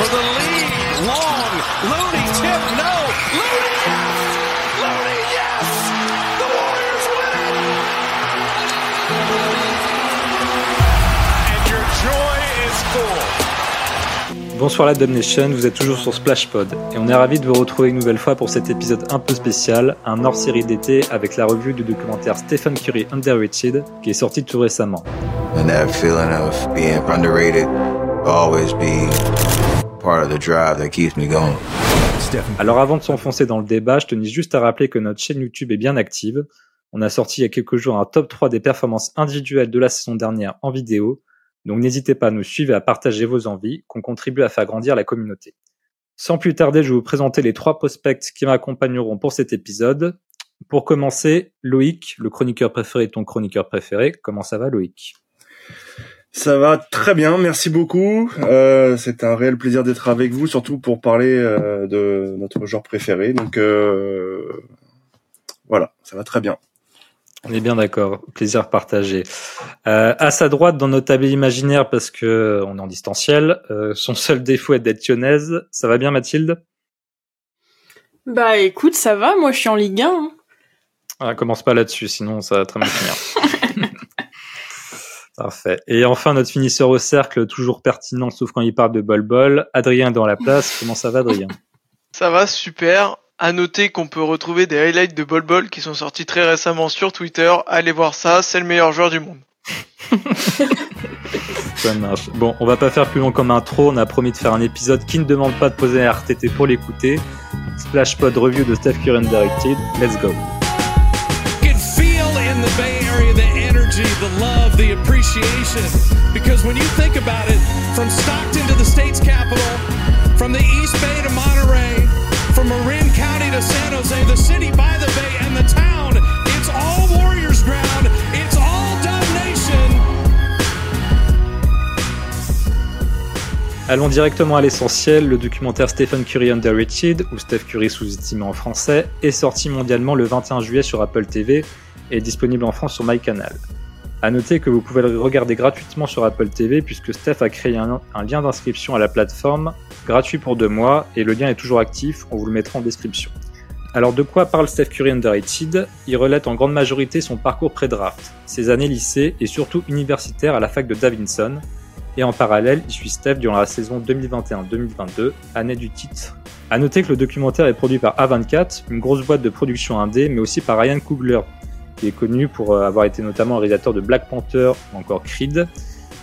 for the lead. Long, Looney tip, no. Looney, yes! Looney, yes! The Warriors win it! And your joy is full. Bonsoir la Dub Nation, vous êtes toujours sur Splashpod et on est ravi de vous retrouver une nouvelle fois pour cet épisode un peu spécial, un hors-série d'été avec la revue du documentaire Stephen Curry Underrated qui est sorti tout récemment. And that feeling of being underrated will always be Alors avant de s'enfoncer dans le débat, je tenais juste à rappeler que notre chaîne YouTube est bien active. On a sorti il y a quelques jours un top 3 des performances individuelles de la saison dernière en vidéo, donc n'hésitez pas à nous suivre et à partager vos envies, qu'on contribue à faire grandir la communauté. Sans plus tarder, je vais vous présenter les trois prospects qui m'accompagneront pour cet épisode. Pour commencer, Loïc, le chroniqueur préféré de ton chroniqueur préféré. Comment ça va Loïc? Ça va très bien, merci beaucoup. Euh, c'est un réel plaisir d'être avec vous, surtout pour parler euh, de notre genre préféré. Donc euh, voilà, ça va très bien. On est bien d'accord, plaisir partagé. Euh, à sa droite, dans notre table imaginaire, parce que on est en distanciel, euh, son seul défaut est d'être lyonnaise. Ça va bien Mathilde? Bah écoute, ça va, moi je suis en Ligue 1. hein. ah, Commence pas là-dessus, sinon ça va très mal finir. Parfait. Et enfin, notre finisseur au cercle, toujours pertinent, sauf quand il parle de bol-bol. Adrien dans la place. Comment ça va, Adrien? Ça va, super. À noter qu'on peut retrouver des highlights de Bol Bol qui sont sortis très récemment sur Twitter. Allez voir ça, c'est le meilleur joueur du monde. Ça marche. Bon, on va pas faire plus long comme intro. On a promis de faire un épisode qui ne demande pas de poser un RTT pour l'écouter. Splashpod review de Steph Curry Directed. Let's go. The love, the appreciation. Because when you think about it, from Stockton to the state's capital, from the East Bay to Monterey, from Marin County to San Jose, the city by the bay and the town, it's all Warriors ground. It's all Dub Nation. Allons directement à l'essentiel. Le documentaire Stephen Curry Underrated, ou Steph Curry sous-estimé en français, est sorti mondialement le 21 juillet sur Apple TV et disponible en France sur MyCanal. À noter que vous pouvez le regarder gratuitement sur Apple TV puisque Steph a créé un, lien d'inscription à la plateforme, gratuit pour deux mois, et le lien est toujours actif, on vous le mettra en description. Alors de quoi parle Steph Curry Underrated Il relate en grande majorité son parcours pré-draft, ses années lycée et surtout universitaire à la fac de Davidson, et en parallèle, il suit Steph durant la saison 2021-2022, année du titre. À noter que le documentaire est produit par A24, une grosse boîte de production indé, mais aussi par Ryan Coogler, qui est connu pour euh, avoir été notamment le réalisateur de Black Panther ou encore Creed.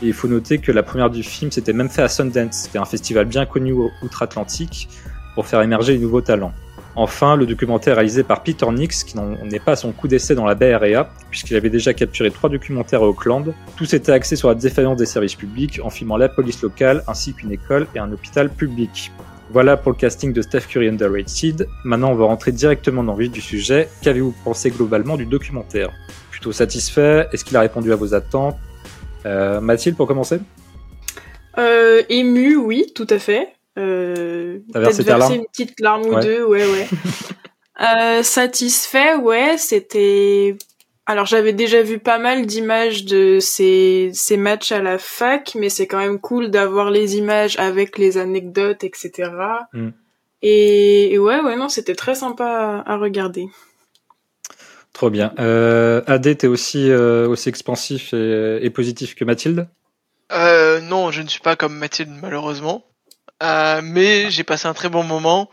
Et il faut noter que la première du film s'était même fait à Sundance, qui un festival bien connu outre-Atlantique, pour faire émerger les nouveaux talents. Enfin, le documentaire réalisé par Peter Nix, qui n'est pas à son coup d'essai dans la Bay Area, puisqu'il avait déjà capturé trois documentaires à Auckland. Tous étaient axés sur la défaillance des services publics, en filmant la police locale, ainsi qu'une école et un hôpital public. Voilà pour le casting de Steph Curry Underrated. Maintenant, on va rentrer directement dans le vif du sujet. Qu'avez-vous pensé globalement du documentaire? Plutôt satisfait? Est-ce qu'il a répondu à vos attentes? Euh, Mathilde, pour commencer? Euh, ému, oui, tout à fait. Euh, peut-être une petite larme ou deux, ouais, ouais. euh, satisfait, ouais, c'était... Alors j'avais déjà vu pas mal d'images de ces, ces matchs à la fac, mais c'est quand même cool d'avoir les images avec les anecdotes, etc. Mm. Et, et ouais, ouais, non, c'était très sympa à, à regarder. Trop bien. Euh, AD, t'es aussi, euh, aussi expansif et, et positif que Mathilde? Euh, non, je ne suis pas comme Mathilde malheureusement. Euh, mais j'ai passé un très bon moment.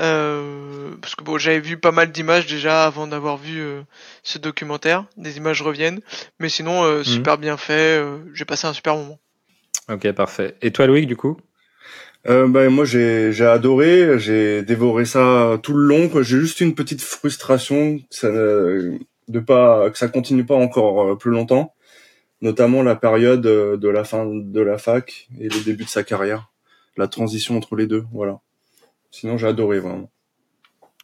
Euh, parce que bon, j'avais vu pas mal d'images déjà avant d'avoir vu euh, ce documentaire. Des images reviennent. Mais sinon, euh, super bien fait. euh, j'ai passé un super moment. Ok, parfait. Et toi, Loïc, du coup? Euh, ben, moi j'ai j'ai adoré, j'ai dévoré ça tout le long. J'ai juste une petite frustration que ça ne- de pas que ça continue pas encore euh, plus longtemps, notamment la période de la fin de la fac et le début de sa carrière, la transition entre les deux. Voilà. Sinon j'ai adoré vraiment.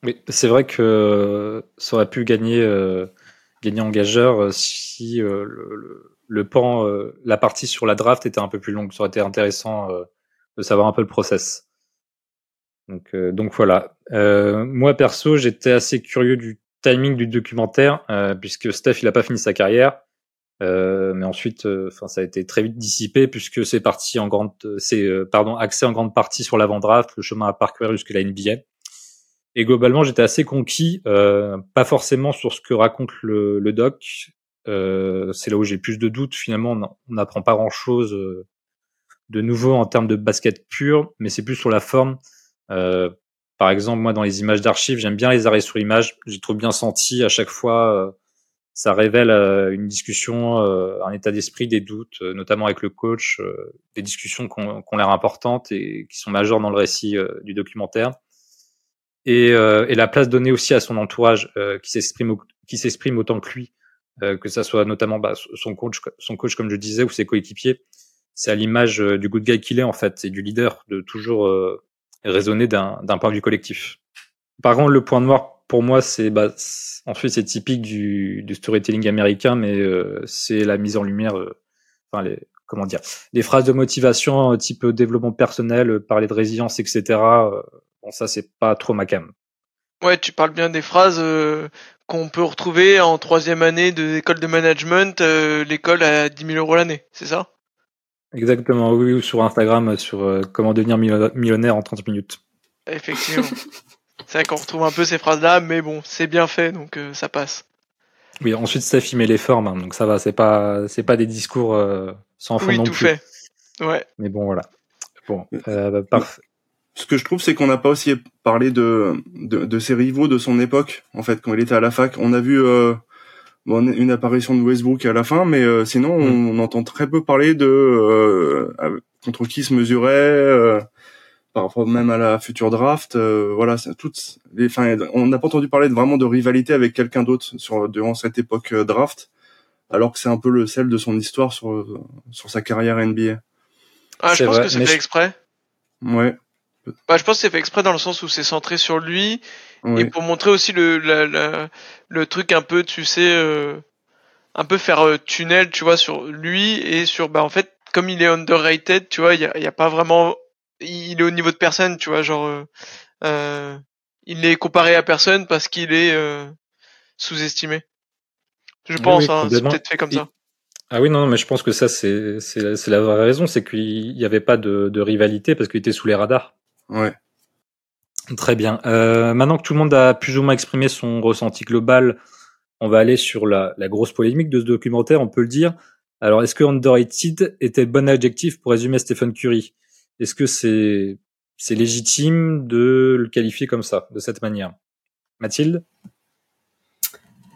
Oui, c'est vrai que ça aurait pu gagner, euh, gagner en euh, si euh, le, le, pan, euh, la partie sur la draft était un peu plus longue. Ça aurait été intéressant euh, de savoir un peu le process. Donc, euh, donc voilà. Euh, moi perso, j'étais assez curieux du timing du documentaire, euh, puisque Steph il a pas fini sa carrière. mais ensuite, enfin, ça a été très vite dissipé puisque c'est parti en grande, c'est pardon, axé en grande partie sur l'avant draft, le chemin à parcourir jusqu'à la NBA. Et globalement, j'étais assez conquis, euh, pas forcément sur ce que raconte le, le doc. Euh, c'est là où j'ai plus de doutes. Finalement, on n'apprend pas grand-chose euh, de nouveau en termes de basket pur, mais c'est plus sur la forme. Euh, par exemple, moi, dans les images d'archives, j'aime bien les arrêts sur image. J'ai trop bien senti à chaque fois. Euh, ça révèle une discussion, un état d'esprit, des doutes, notamment avec le coach, des discussions qui ont, l'air importantes et qui sont majeures dans le récit du documentaire et, euh, et, la place donnée aussi à son entourage euh, qui s'exprime qui s'exprime autant que lui, euh, que ça soit notamment bah, son coach, son coach comme je disais ou ses coéquipiers. C'est à l'image euh, du good guy qu'il est en fait et du leader de toujours euh, raisonner d'un point de vue collectif. Par contre, le point noir pour moi, c'est bah, ensuite c'est typique du, du, storytelling américain, mais c'est la mise en lumière, enfin les comment dire, les phrases de motivation type développement personnel, parler de résilience, etc. Bon, ça, c'est pas trop ma cam. Ouais, tu parles bien des phrases euh, qu'on peut retrouver en troisième année de l'école de management, euh, l'école à 10 000 euros l'année, c'est ça? Exactement, oui, ou sur Instagram, sur euh, comment devenir millionnaire en 30 minutes. Effectivement. c'est vrai qu'on retrouve un peu ces phrases-là, mais bon, c'est bien fait, donc ça passe. Oui, ensuite, ça filmé les formes, hein, donc ça va, c'est pas, c'est pas des discours sans fond oui, non tout fait. Ouais. Mais bon, voilà. Bon, bah, parfait ce que je trouve, c'est qu'on n'a pas aussi parlé de, de, de, ses rivaux de son époque, en fait, quand il était à la fac. On a vu euh, bon, une apparition de Westbrook à la fin, mais euh, sinon, on, mm. entend très peu parler de euh, contre qui se mesurait, euh, par rapport même à la future draft. voilà, toutes les, enfin, on n'a pas entendu parler de, vraiment de rivalité avec quelqu'un d'autre sur durant cette époque draft, alors que c'est un peu le sel de son histoire sur sur sa carrière NBA. Ah, je pense que c'est fait exprès. Ouais. Bah, je pense que c'est fait exprès dans le sens où c'est centré sur lui et pour montrer aussi le la, le truc un peu, tu sais, euh, un peu faire euh, tunnel, tu vois, sur lui et sur bah en fait comme il est underrated, tu vois, il y a, y a, pas vraiment, il est au niveau de personne, tu vois, genre euh, euh il est comparé à personne parce qu'il est sous-estimé. Je pense, hein, c'est peut-être fait comme ça. Ah oui, non, mais je pense que ça, c'est la vraie raison, c'est qu'il n'y avait pas de, de rivalité parce qu'il était sous les radars. Ouais. Très bien. Euh, maintenant que tout le monde a plus ou moins exprimé son ressenti global, on va aller sur la, la grosse polémique de ce documentaire, on peut le dire. Alors, est-ce que underrated était le bon adjectif pour résumer Stephen Curry? Est-ce que c'est c'est légitime de le qualifier comme ça, de cette manière? Mathilde?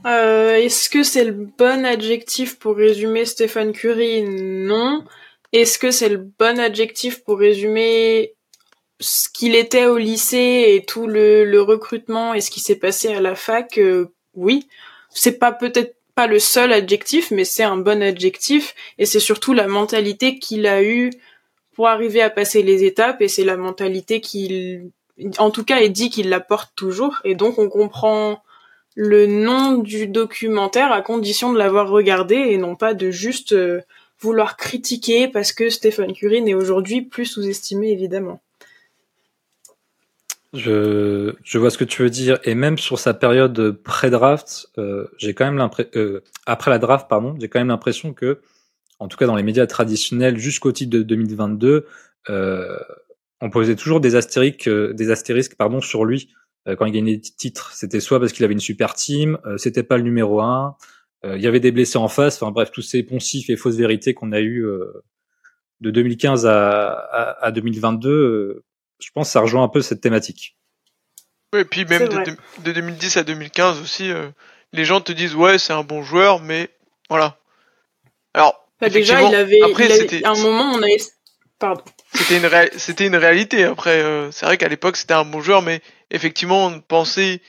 Euh, Est-ce que c'est le bon adjectif pour résumer Stephen Curry? Non. Est-ce que c'est le bon adjectif pour résumer ce qu'il était au lycée et tout le, le recrutement et ce qui s'est passé à la fac, euh, oui, c'est pas peut-être pas le seul adjectif, mais c'est un bon adjectif et c'est surtout la mentalité qu'il a eue pour arriver à passer les étapes et c'est la mentalité qu'il, en tout cas, il dit qu'il la porte toujours et donc on comprend le nom du documentaire à condition de l'avoir regardé et non pas de juste euh, vouloir critiquer parce que Stephen Curry n'est aujourd'hui plus sous-estimé évidemment. Je, je vois ce que tu veux dire. Et même sur sa période pré-draft, euh, j'ai quand même l'impression, euh, après la draft, pardon, j'ai quand même l'impression que, en tout cas dans les médias traditionnels jusqu'au titre de 2022, euh, on posait toujours des astérisques, euh, des astérisques, pardon, sur lui euh, quand il gagnait des titres. C'était soit parce qu'il avait une super team, c'était pas le numéro un, il y avait des blessés en face. Enfin bref, tous ces poncifs et fausses vérités qu'on a eu de 2015 à, à, à 2022 je pense que ça rejoint un peu cette thématique. Oui, et puis même de, de, 2010 à 2015 aussi, euh, les gens te disent ouais c'est un bon joueur, mais voilà. Alors bah, déjà il avait, après, il un moment on a pardon. C'était une c'était une réalité. Après euh, c'est vrai qu'à l'époque c'était un bon joueur, mais effectivement on pensait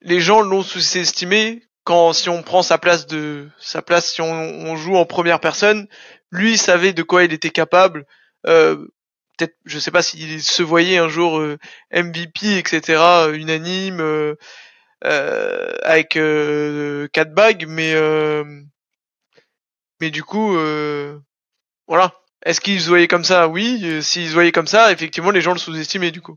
les gens l'ont sous-estimé quand si on prend sa place de sa place si on, on, joue en première personne, lui savait de quoi il était capable. Euh, peut-être, je sais pas s'il se voyait un jour euh, MVP, etc., euh, unanime, euh, avec quatre bagues, mais mais du coup, voilà. Est-ce qu'il se voyait comme ça? Oui. S'il se voyait comme ça, effectivement, les gens le sous-estimaient du coup.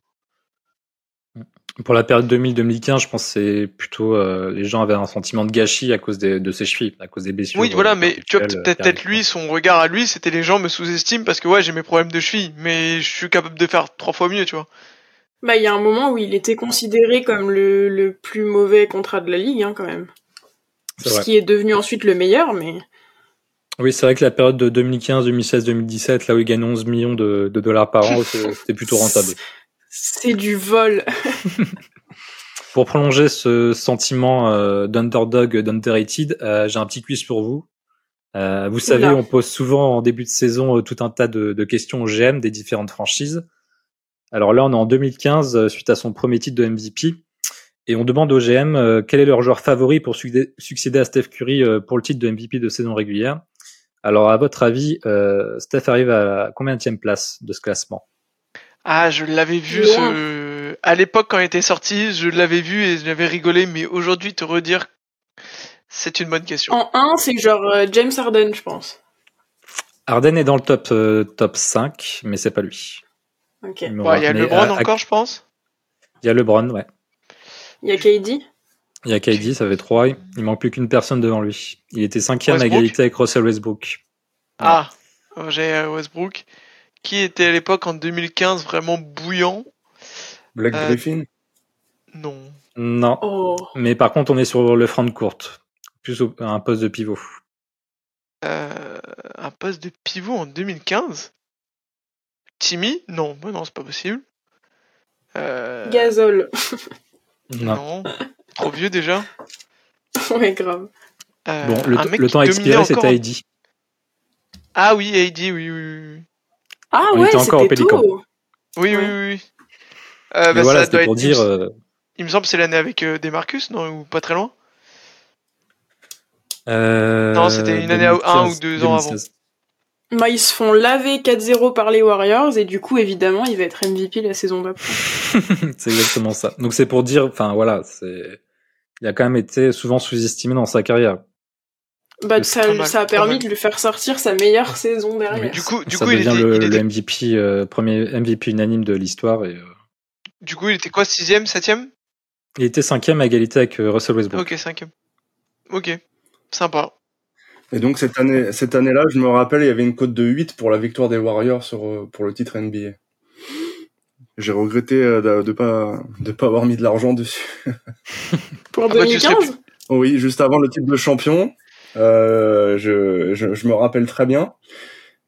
Pour la période 2000-2015, je pense que c'est plutôt euh, les gens avaient un sentiment de gâchis à cause des, de ses chevilles, à cause des blessures. Oui, voilà, euh, mais tu vois, peut-être euh, peut-être lui, son regard à lui, c'était les gens me sous-estiment parce que ouais, j'ai mes problèmes de cheville, mais je suis capable de faire trois fois mieux, tu vois. Bah, il y a un moment où il était considéré comme le, le plus mauvais contrat de la ligue, hein, quand même. C'est Ce vrai. qui est devenu ensuite le meilleur, mais Oui, c'est vrai que la période de 2015, 2016, 2017, là où il gagne 11 millions de, de dollars par an, c'était plutôt rentable. C'est du vol. Pour prolonger ce sentiment euh, d'underdog, d'underrated, euh, j'ai un petit quiz pour vous. Euh, vous savez, on pose souvent en début de saison tout un tas de, de questions au GM des différentes franchises. Alors là, on est en 2015 euh, suite à son premier titre de MVP. Et on demande au GM quel est leur joueur favori pour succéder à Steph Curry pour le titre de MVP de saison régulière. Alors, à votre avis, Steph arrive à combien de place de ce classement? Ah, je l'avais vu ce... à l'époque quand il était sorti, je l'avais vu et j'avais rigolé, mais aujourd'hui te redire, c'est une bonne question. En 1, c'est genre euh, James Harden, je pense. Harden est dans le top, euh, top 5, mais c'est pas lui. Ok. Il Ouais, y a mais LeBron à- à- encore, je pense. Il y a LeBron, ouais. Il y a KD. Il y a KD, ça fait 3. Il manque plus qu'une personne devant lui. Il était cinquième à égalité avec Russell Westbrook. Ah, euh, j'ai euh, Westbrook, qui était à l'époque en 2015 vraiment bouillant. Black Euh, Griffin? Non. Non. Oh. Mais par contre, on est sur le front de courte. Plus au- un poste de pivot. Euh, un poste de pivot en 2015 Timmy? Non, bah non, c'est pas possible. Euh, Gasol. Non. non. Trop vieux déjà. ouais, grave. Euh, Bon, le, temps expiré, en- Heidi. Ah oui, AD, oui, oui, oui. Ah On ouais, était encore au c'était Pélican. tôt. Oui, oui, oui. oui. Euh, bah, voilà, ça c'était doit pour être- dire. Il me, euh, il me semble que c'est l'année avec euh, Demarcus, non Ou pas très loin euh, Non, c'était une année à- un ou 2015, deux ans avant. 2016. Bah, ils se font laver 4-0 par les Warriors et du coup, évidemment, il va être MVP la saison d'après. c'est exactement ça. Donc c'est pour dire, enfin voilà, c'est. Il a quand même été souvent sous-estimé dans sa carrière. Bah, ça, pas mal, ça a permis de lui faire sortir sa meilleure saison derrière. Du coup, du ça coup, il devient était, le, il le MVP, euh, premier MVP unanime de l'histoire. Et, euh, du coup, il était quoi, sixième, septième? Il était cinquième à égalité avec euh, Russell Westbrook. Ok, cinquième. Ok, sympa. Et donc cette année, cette année-là, je me rappelle, il y avait une cote de 8 pour la victoire des Warriors sur, pour le titre NBA. J'ai regretté de, de pas de pas avoir mis de l'argent dessus. Pour bah, tu serais 2015 Oh oui, juste avant le titre de champion, euh, je, je, je me rappelle très bien.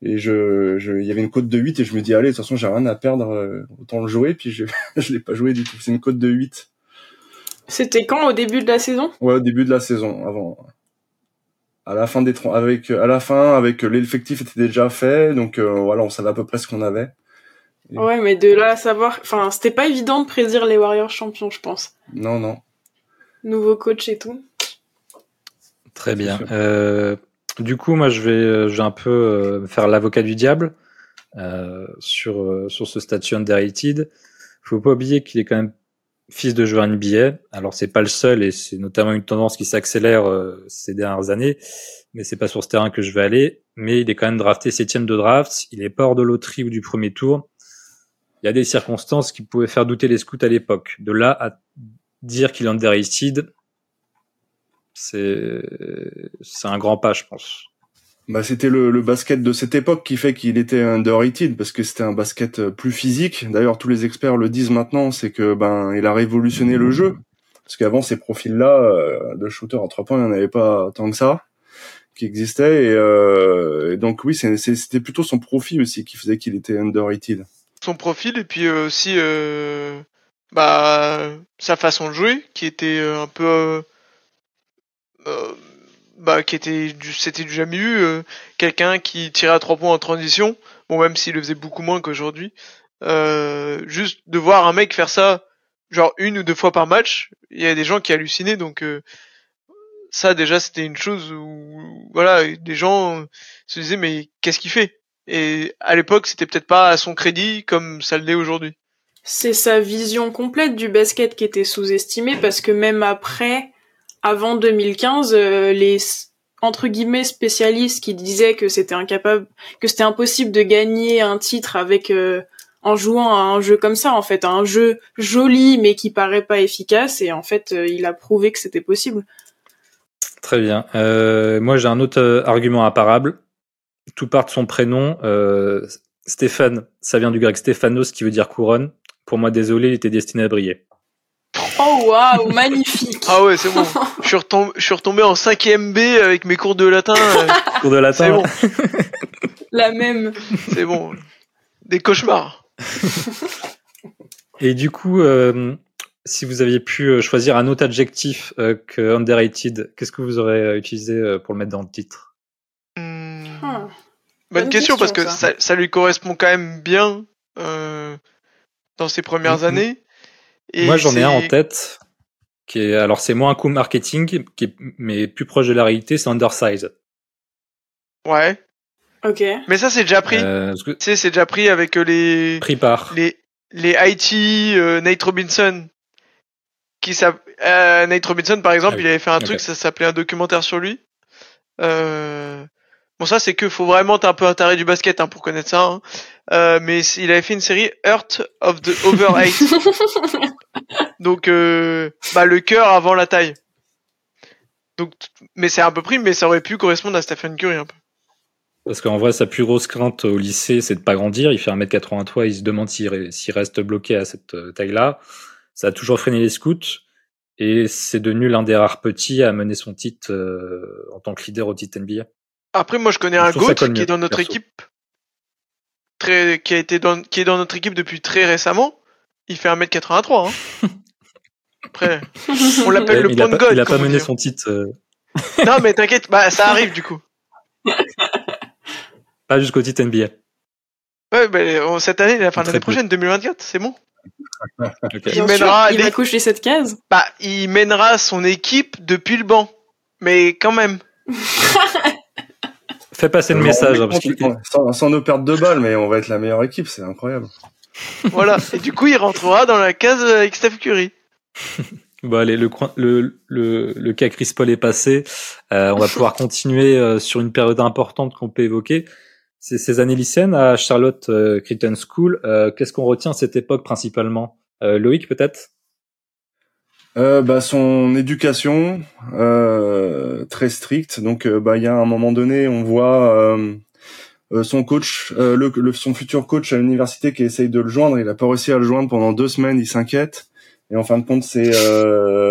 Et je, je, il y avait une cote de 8 et je me dis allez, de toute façon j'ai rien à perdre, euh, autant le jouer. Puis je, je l'ai pas joué du tout. C'est une cote de 8. C'était quand au début de la saison? Ouais, au début de la saison, avant. À la fin des avec à la fin avec l'effectif était déjà fait, donc euh, voilà, on savait à peu près ce qu'on avait. Ouais, mais de là à savoir, enfin, c'était pas évident de prédire les Warriors champions, je pense. Non, non. Nouveau coach et tout. Très bien. Euh, du coup, moi, je vais, euh, je vais un peu euh, faire l'avocat du diable euh, sur euh, sur ce statut underrated. Faut pas oublier qu'il est quand même fils de joueur NBA. Alors, c'est pas le seul et c'est notamment une tendance qui s'accélère euh, ces dernières années. Mais c'est pas sur ce terrain que je vais aller. Mais il est quand même drafté septième de draft. Il est pas hors de loterie ou du premier tour. Il y a des circonstances qui pouvaient faire douter les scouts à l'époque. De là à dire qu'il est underrated, c'est c'est un grand pas, je pense. Bah, c'était le, le basket de cette époque qui fait qu'il était underrated parce que c'était un basket euh, plus physique. D'ailleurs, tous les experts le disent maintenant, c'est que ben il a révolutionné le jeu. Parce qu'avant ces profils-là euh, de shooter à trois points, il n'y en avait pas tant que ça qui existait. Et, euh, et donc oui, c'était plutôt son profil aussi qui faisait qu'il était underrated. Son profil et puis euh, aussi euh, bah sa façon de jouer qui était euh, un peu bah qui était du c'était du jamais vu euh, quelqu'un qui tirait à trois points en transition bon même s'il le faisait beaucoup moins qu'aujourd'hui. Euh, juste de voir un mec faire ça genre une ou deux fois par match il y a des gens qui hallucinaient donc euh, ça déjà c'était une chose où voilà des gens se disaient mais qu'est-ce qu'il fait? Et à l'époque c'était peut-être pas à son crédit comme ça l'est aujourd'hui. C'est sa vision complète du basket qui était sous-estimée parce que même après, avant 2015, euh, les entre guillemets spécialistes qui disaient que c'était incapable, que c'était impossible de gagner un titre avec euh, en jouant à un jeu comme ça, en fait, un jeu joli mais qui paraît pas efficace. Et en fait, euh, il a prouvé que c'était possible. Très bien. Euh, moi, j'ai un autre euh, argument imparable. Tout part de son prénom. Stéphane, ça vient du grec Stéphanos qui veut dire couronne. Pour moi, désolé, il était destiné à briller. Oh waouh, magnifique. Ah ouais, c'est bon. je, suis retombé, je suis retombé en 5ème B avec mes cours de latin. euh, Cours de latin. c'est bon, La même. c'est bon. Des cauchemars. Et du coup, euh, si vous aviez pu euh, choisir un autre adjectif euh, que underrated, qu'est-ce que vous aurez utilisé pour le mettre dans le titre? Hmm. Ah. Bonne Bonne question, question, parce que ça. ça. ça lui correspond quand même bien euh, dans ses premières Mhm. années. Et Moi, j'en ai un en tête. Qui est, alors, c'est moins un coup marketing, qui est, mais plus proche de la réalité, c'est undersize. Ouais. Ok. Mais ça, c'est déjà pris. Euh, que- Tu sais, c'est déjà pris avec euh, les pris par. les les IT euh, Nate Robinson qui euh, Nate Robinson par exemple Ah oui. il avait fait un truc ça s'appelait un documentaire sur lui euh... bon ça c'est que faut vraiment être un peu intérêt du basket hein, pour connaître ça hein. Euh, mais il avait fait une série Earth of the Over Eight donc euh, bah le cœur avant la taille donc mais c'est un peu pris mais ça aurait pu correspondre à Stephen Curry un peu Parce qu'en vrai, sa plus grosse crainte au lycée, c'est de pas grandir. Il fait 1m83, il se demande s'il re- s'il reste bloqué à cette euh, taille-là. Ça a toujours freiné les scouts. Et c'est devenu l'un des rares petits à mener son titre euh, en tant que leader au titre NBA. Après, moi, je connais Je un GOAT qui est dans notre perso. équipe, très, qui a été dans, qui est dans notre équipe depuis très récemment. Il fait 1m83, hein. Après, on l'appelle Ouais, le point de God. il a pas mené son titre, euh, Non, mais t'inquiète, bah, ça arrive, du coup. pas jusqu'au titre NBA. Ouais, bah, on- cette année, la fin de l'année prochaine, 2024, c'est bon. Il mènera sûr, il les- va cette case. Bah, il mènera son équipe depuis le banc. Mais quand même. Fais passer le Euh, message. on- hein, parce qu'il- sans, sans nos pertes de balles, mais on va être la meilleure équipe, c'est incroyable. Voilà. Et du coup, il rentrera dans la case avec Steph Curry. Bon, allez, le, le, le, le cas Chris Paul est passé. Euh, on va pouvoir continuer euh, sur une période importante qu'on peut évoquer. C'est ces années lycéennes à Charlotte euh, Creighton School. Euh, Qu'est-ce qu'on retient à cette époque principalement? Euh, Loïc, peut-être? Euh, bah, son éducation euh, très stricte. Donc, euh, bah, il y a un moment donné, on voit euh, euh, son coach, le, le- son futur coach à l'université qui essaye de le joindre. Il a pas réussi à le joindre pendant deux semaines. Il s'inquiète. Et en fin de compte, c'est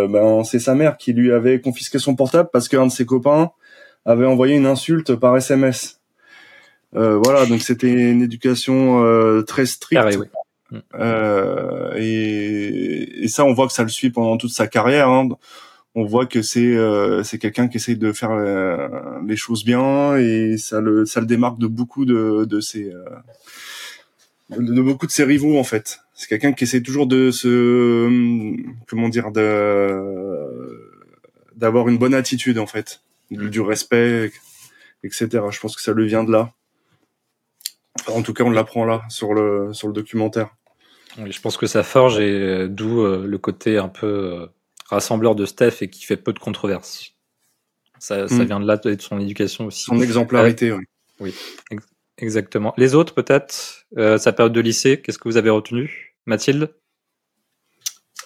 ben, c'est sa mère qui lui avait confisqué son portable parce qu'un de ses copains avait envoyé une insulte par SMS. Voilà, donc c'était une éducation très stricte. Carré, oui. Euh, et, et ça, on voit que ça le suit pendant toute sa carrière. hein. On voit que c'est euh, c'est quelqu'un qui essaye de faire euh, les choses bien et ça le ça le démarque de beaucoup de de ses euh, de, de beaucoup de ses rivaux en fait. C'est quelqu'un qui essaie toujours de se comment dire de d'avoir une bonne attitude en fait, du, du respect, etc. Je pense que ça lui vient de là. En tout cas, on l'apprend là sur le sur le documentaire. Oui, Je pense que ça forge et euh, d'où euh, le côté un peu euh, rassembleur de Steph et qui fait peu de controverses. Ça, ça Mm. vient de là et de son éducation aussi. Son exemplarité, oui. Exactement. Les autres, peut-être euh, Sa période de lycée, qu'est-ce que vous avez retenu Mathilde?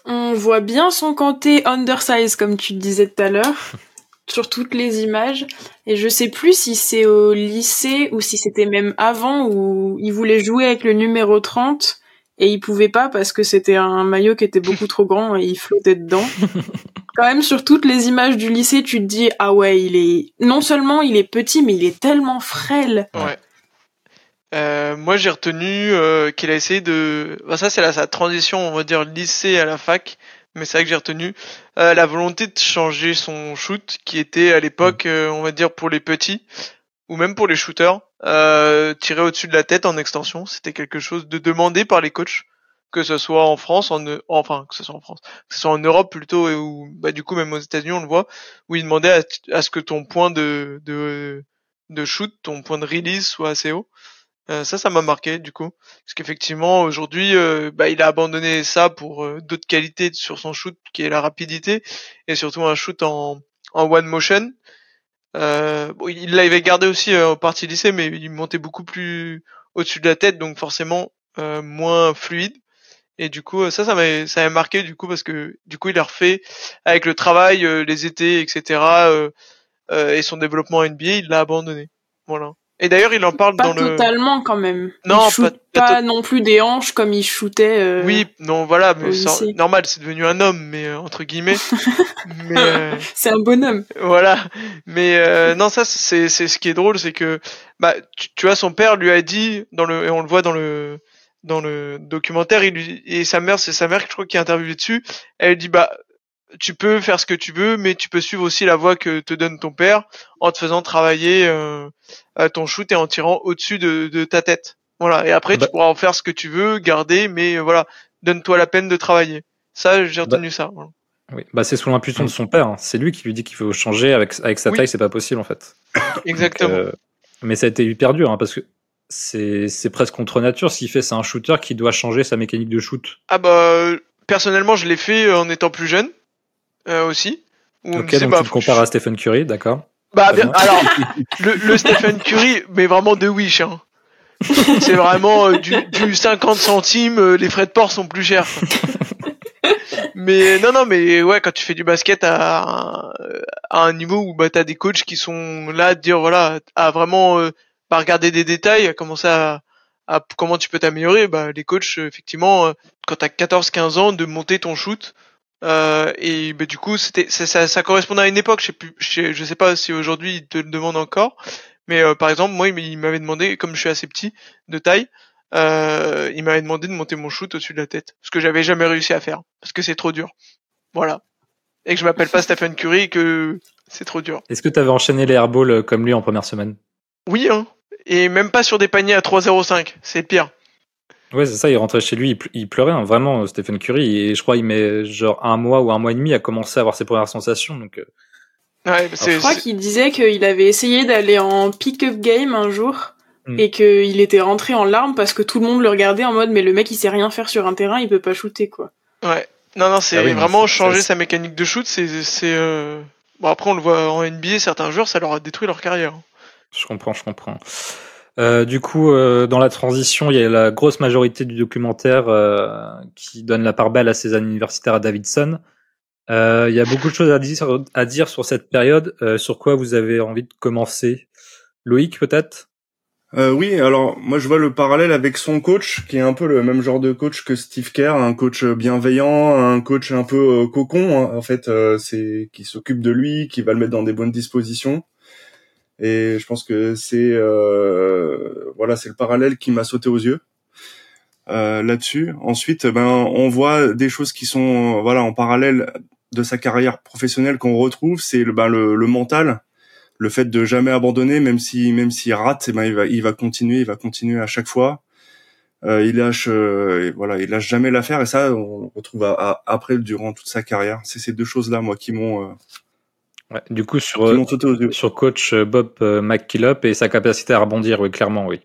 On voit bien son côté undersize, comme tu le disais tout à l'heure, sur toutes les images. Et je sais plus si c'est au lycée ou si c'était même avant où il voulait jouer avec le numéro 30 et il pouvait pas parce que c'était un maillot qui était beaucoup trop grand et il flottait dedans. Quand même, sur toutes les images du lycée, tu te dis, ah ouais, il est, non seulement il est petit, mais il est tellement frêle. Ouais. Euh, moi, j'ai retenu euh, qu'il a essayé de. Bah, ça, c'est là sa transition, on va dire lycée à la fac. Mais c'est vrai que j'ai retenu euh, la volonté de changer son shoot, qui était à l'époque, euh, on va dire pour les petits ou même pour les shooters, euh, tirer au-dessus de la tête en extension. C'était quelque chose de demandé par les coachs, que ce soit en France, en enfin que ce soit en France, que ce soit en Europe plutôt, et ou bah du coup même aux États-Unis on le voit, où ils demandaient à, à ce que ton point de de de shoot, ton point de release soit assez haut. Euh, ça, ça m'a marqué du coup, parce qu'effectivement aujourd'hui, euh, bah, il a abandonné ça pour euh, d'autres qualités sur son shoot, qui est la rapidité et surtout un shoot en en one motion. Euh, il l'avait gardé aussi euh, en partie lycée, mais il montait beaucoup plus au-dessus de la tête, donc forcément euh, moins fluide. Et du coup, ça, ça m'a, ça m'a marqué du coup parce que du coup, il a refait avec le travail, euh, les étés, etc. Euh, euh, et son développement NBA, il l'a abandonné. Voilà. Et d'ailleurs, il en parle Pas dans le. totalement quand même. Non, il shoot pas- pas, pas non plus des hanches comme il shootait. euh, Oui, non, voilà, mais lycée. normal, c'est devenu un homme, mais euh, entre guillemets. mais euh, C'est un bonhomme. voilà. Mais euh, non, ça, c'est c'est ce qui est drôle, c'est que bah tu, tu vois, son père lui a dit dans le et on le voit dans le dans le documentaire, il lui, et sa mère, c'est sa mère, je crois, qui a interviewé dessus. Elle dit bah tu peux faire ce que tu veux, mais tu peux suivre aussi la voie que te donne ton père en te faisant travailler euh, à ton shoot et en tirant au-dessus de, de ta tête. Voilà. Et après, Bah- tu pourras en faire ce que tu veux, garder, mais euh, voilà, donne-toi la peine de travailler. Ça, j'ai retenu ça. voilà. Oui. Bah, c'est sous l'impulsion de son père. hein. C'est lui qui lui dit qu'il faut changer. Avec, avec sa Oui. taille, c'est pas possible en fait. Exactement. Euh, mais ça a été hyper dur hein, parce que c'est c'est presque contre nature. S'il fait, c'est un shooter qui doit changer sa mécanique de shoot. Ah bah euh, personnellement je l'ai fait en étant plus jeune euh, aussi. Où Ok, donc bah, tu que compares je- à Stephen Curry, d'accord. Bah bien, alors le, le Stephen Curry, mais vraiment de Wish. Hein. C'est vraiment euh, du, du 50 centimes, euh, les frais de port sont plus chers. mais non non mais ouais quand tu fais du basket à, un- à un niveau où bah t'as des coachs qui sont là à te dire voilà à vraiment euh, pas regarder des détails, à commencer à, à comment tu peux t'améliorer, bah les coachs effectivement euh, quand t'as 14-15 ans de monter ton shoot euh, et bah, du coup c'était ça, ça, ça correspondait à une époque, je sais plus je sais, je sais pas si aujourd'hui ils te le demandent encore, mais euh, par exemple moi il m'avait demandé comme je suis assez petit de taille euh, il m'avait demandé de monter mon shoot au-dessus de la tête, ce que j'avais jamais réussi à faire, parce que c'est trop dur. Voilà. Et que je m'appelle pas Stephen Curry et que c'est trop dur. Est-ce que tu avais enchaîné les airballs euh, comme lui en première semaine? Oui, hein. Et même pas sur des paniers à 3,05, c'est pire. Ouais, c'est ça. Il rentrait chez lui, il, ple- il pleurait hein, vraiment, euh, Stephen Curry. Et je crois il met genre un mois ou un mois et demi à commencer à avoir ses premières sensations. Donc, euh, Ouais, c'est, Je crois qu'il disait qu'il avait essayé d'aller en pick-up game un jour Mm. et qu'il était rentré en larmes parce que tout le monde le regardait en mode mais le mec il sait rien faire sur un terrain, il peut pas shooter quoi. ouais. Non, non, c'est Ah oui, vraiment changer sa mécanique de shoot, c'est, c'est, euh... bon après on le voit en NBA, certains joueurs, ça leur a détruit leur carrière. je comprends, je comprends. Euh, du coup, euh, dans la transition, il y a la grosse majorité du documentaire euh, qui donne la part belle à ses années universitaires à Davidson. Il y a beaucoup de choses à dire, sur cette période. Sur quoi vous avez envie de commencer? Loïc, peut-être? Oui, alors moi je vois le parallèle avec son coach, qui est un peu le même genre de coach que Steve Kerr, un coach bienveillant, un coach un peu cocon, hein, en fait, c'est qui s'occupe de lui, qui va le mettre dans des bonnes dispositions. Et je pense que c'est euh, voilà, c'est le parallèle qui m'a sauté aux yeux euh, là-dessus. Ensuite, ben on voit des choses qui sont voilà en parallèle de sa carrière professionnelle qu'on retrouve, c'est le, ben, le, le mental le fait de jamais abandonner, même si même s'il rate, eh ben il va il va continuer, il va continuer à chaque fois. Euh, il lâche euh, voilà, il lâche jamais l'affaire et ça on retrouve à- à- après durant toute sa carrière. C'est ces deux choses là moi qui m'ont euh, Ouais, Du coup, sur, euh, sur coach euh, Bob euh, McKillop et sa capacité à rebondir, oui, clairement, oui.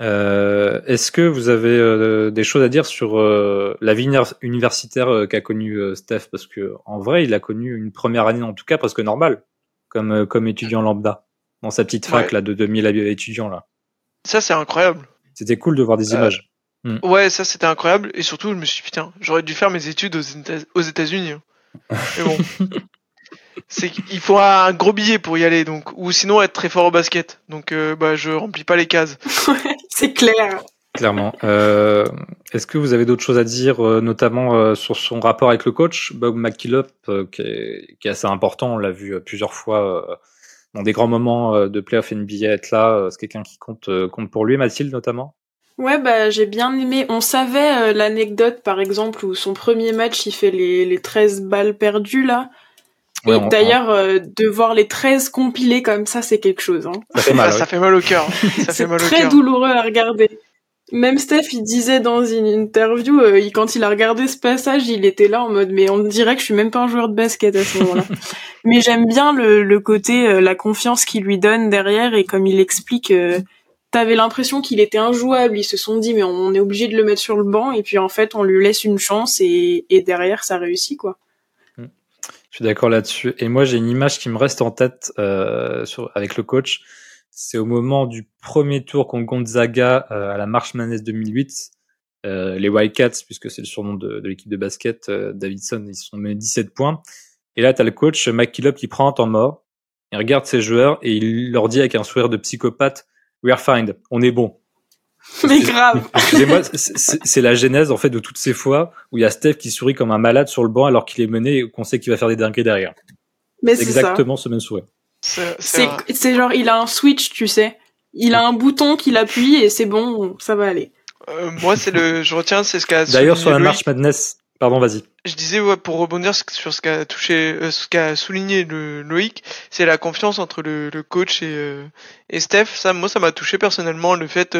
Euh, Est-ce que vous avez euh, des choses à dire sur euh, la vie univers- universitaire qu'a connue euh, Steph? Parce que en vrai, il a connu une première année, en tout cas, presque normale, comme, euh, comme étudiant lambda, dans sa petite fac Ouais. là, de 2000 étudiants. là. Ça, c'est incroyable. C'était cool de voir des Euh, images. Ouais, ça c'était incroyable. Et surtout, je me suis dit, putain, j'aurais dû faire mes études aux États-Unis. hein. Mais bon. c'est qu'il faut un gros billet pour y aller, donc. Ou sinon être très fort au basket. Donc, euh, bah, je remplis pas les cases. C'est clair. Clairement. Euh, Est-ce que vous avez d'autres choses à dire, euh, notamment euh, sur son rapport avec le coach, Bob McKillop, euh, qui, est, qui est assez important, on l'a vu plusieurs fois euh, dans des grands moments euh, de playoff NBA être là, euh, c'est quelqu'un qui compte, euh, compte pour lui, Mathilde notamment? Ouais, bah j'ai bien aimé. On savait euh, l'anecdote, par exemple, où son premier match, il fait les, les 13 balles perdues, là. Ouais, et on- d'ailleurs, euh, de voir les 13 compilés comme ça, c'est quelque chose. Hein. Ça fait mal, ça ouais. fait mal au cœur. Ça C'est très douloureux à regarder. Même Steph, il disait dans une interview, euh, il- quand il a regardé ce passage, il était là en mode, mais on dirait que je suis même pas un joueur de basket à ce moment-là. mais j'aime bien le, le côté, euh, la confiance qu'il lui donne derrière et comme il explique, euh, t'avais l'impression qu'il était injouable. Ils se sont dit, mais on est obligé de le mettre sur le banc et puis en fait, on lui laisse une chance et, et derrière, ça réussit quoi. Je suis d'accord là-dessus. Et moi, j'ai une image qui me reste en tête euh, sur, avec le coach. C'est au moment du premier tour contre Gonzaga euh, à la Marche Manès 2008. euh, les Wildcats, puisque c'est le surnom de, de l'équipe de basket, euh, Davidson, ils sont menés 17 points. Et là, tu as le coach McKillop qui prend un temps mort, il regarde ses joueurs et il leur dit avec un sourire de psychopathe, We are fine, on est bon. Mais grave. Excusez-moi, c'est c'est la genèse en fait de toutes ces fois où il y a Steph qui sourit comme un malade sur le banc alors qu'il est mené et qu'on sait qu'il va faire des dingueries derrière. Mais C'est ça. exactement ce même sourire. C'est- genre, il a un switch, tu sais. Il a un bouton qu'il appuie et c'est bon, ça va aller. Euh, moi, c'est le, je retiens, c'est ce qu'a. D'ailleurs, sur la marche Madness, pardon, vas-y. Je disais ouais, pour rebondir sur ce qu'a touché, euh, ce qu'a souligné le Loïc, c'est la confiance entre le, le coach et, euh, et Steph. Ça, moi, ça m'a touché personnellement le fait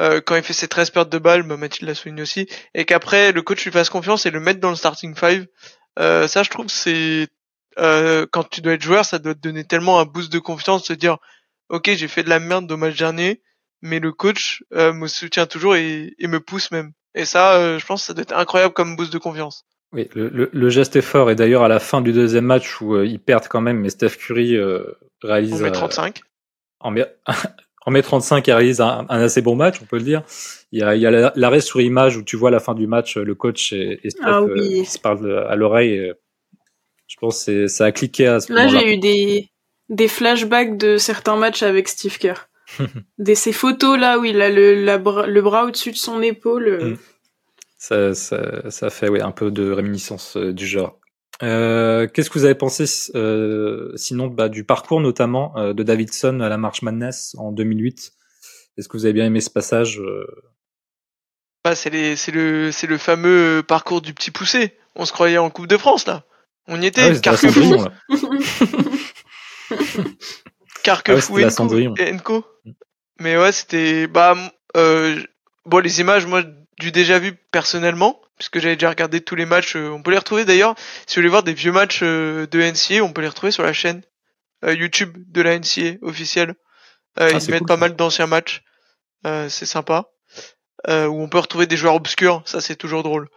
euh, euh, quand il fait ses 13 pertes de balles, bah, Mathilde l'a souligné aussi, et qu'après le coach lui fasse confiance et le mettre dans le starting five. Euh, ça, je trouve, c'est euh, quand tu dois être joueur, ça doit te donner tellement un boost de confiance, de se dire, ok, j'ai fait de la merde au match dernier, mais le coach euh, me soutient toujours et, et me pousse même. Et ça, euh, je pense, que ça doit être incroyable comme boost de confiance. Oui, le, le, le geste est fort et d'ailleurs à la fin du deuxième match où euh, ils perdent quand même, mais Steph Curry euh, réalise On met euh, 35. en mai, en mai 35 il réalise un, un assez bon match, on peut le dire. Il y a, l'arrêt sur image où tu vois à la fin du match euh, le coach et, et Steph Ah euh, oui. qui se parlent à l'oreille. euh, Je pense que ça a cliqué à ce Là, moment-là. j'ai eu des, des flashbacks de certains matchs avec Steve Kerr. des, ces photos là où il a le, la le bras au-dessus de son épaule. euh, Mm. Ça, ça, ça fait ouais, un peu de réminiscence euh, du genre. Euh, Qu'est-ce que vous avez pensé euh, sinon bah, du parcours notamment euh, de Davidson à la March Madness en 2008 Est-ce que vous avez bien aimé ce passage euh? Bah, c'est les, c'est le, c'est le fameux parcours du petit poussé. On se croyait en Coupe de France là. On y était. Ah la Carquefou. Carquefou Ah ouais, et Enco- Enco. Mais ouais, c'était, bah, euh, bon, les images, moi, du déjà vu personnellement, puisque j'avais déjà regardé tous les matchs. euh, on peut les retrouver d'ailleurs. Si vous voulez voir des vieux matchs euh, de NCA, on peut les retrouver sur la chaîne euh, YouTube de la NCA officielle. Euh, Ah, ils mettent cool, pas ça. mal d'anciens matchs. Euh, c'est sympa. Euh, où on peut retrouver des joueurs obscurs. Ça, c'est toujours drôle.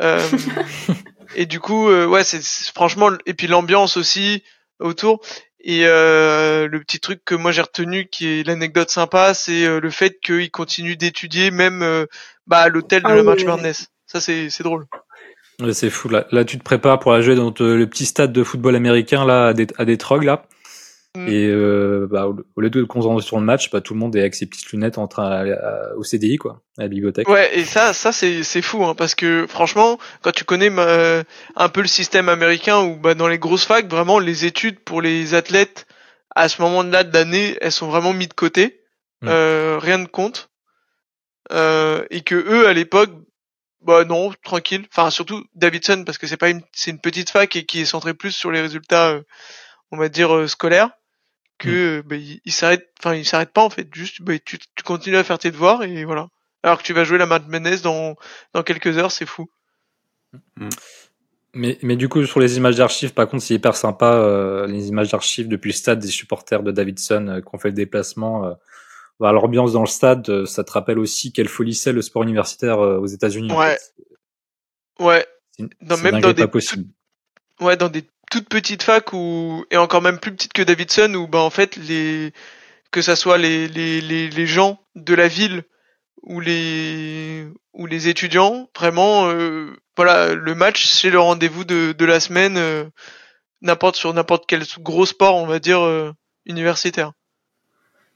Euh, et du coup, euh, ouais, c'est franchement, et puis l'ambiance aussi autour. Et euh, le petit truc que moi j'ai retenu, qui est l'anecdote sympa, c'est euh, le fait qu'il continue d'étudier même euh, bah, à l'hôtel de Ah la oui, March oui, oui. Madness. Ça, c'est c'est drôle. Ouais, C'est fou là. Là, tu te prépares pour aller jouer dans te- le petit stade de football américain là à, des, à Détroit là. Mm. Et euh, bah, au lieu de concentrer sur le match, bah, tout le monde est avec ses petites lunettes en train à- au CDI quoi, à la bibliothèque. Ouais, et ça, ça c'est c'est fou, hein, parce que franchement, quand tu connais euh, un peu le système américain, où bah, dans les grosses facs, vraiment les études pour les athlètes à ce moment-là de l'année, elles sont vraiment mises de côté, Mm. euh, rien ne compte, euh, et que eux à l'époque, bah non, tranquille. Enfin surtout Davidson parce que c'est pas une, c'est une petite fac et qui est centrée plus sur les résultats, euh, on va dire euh, scolaires, que euh, bah, il, il s'arrête, enfin il s'arrête pas en fait, juste bah, tu, tu continues à faire tes devoirs et voilà. Alors que tu vas jouer la Madness dans dans quelques heures, c'est fou. Mais, mais du coup, sur les images d'archives, par contre, c'est hyper sympa, euh, les images d'archives depuis le stade des supporters de Davidson euh, qui ont fait le déplacement. Bah, L'ambiance dans le stade, euh, ça te rappelle aussi quelle folie c'est le sport universitaire euh, aux États-Unis. en Ouais. fait. Ouais, Dans- même dans des ouais, dans des toutes petites facs où et encore même plus petites que Davidson où bah en fait les que ça soit les les les, les gens de la ville ou les ou les étudiants, vraiment euh, voilà, le match c'est le rendez-vous de de la semaine euh, n'importe sur n'importe quel gros sport, on va dire euh, universitaire.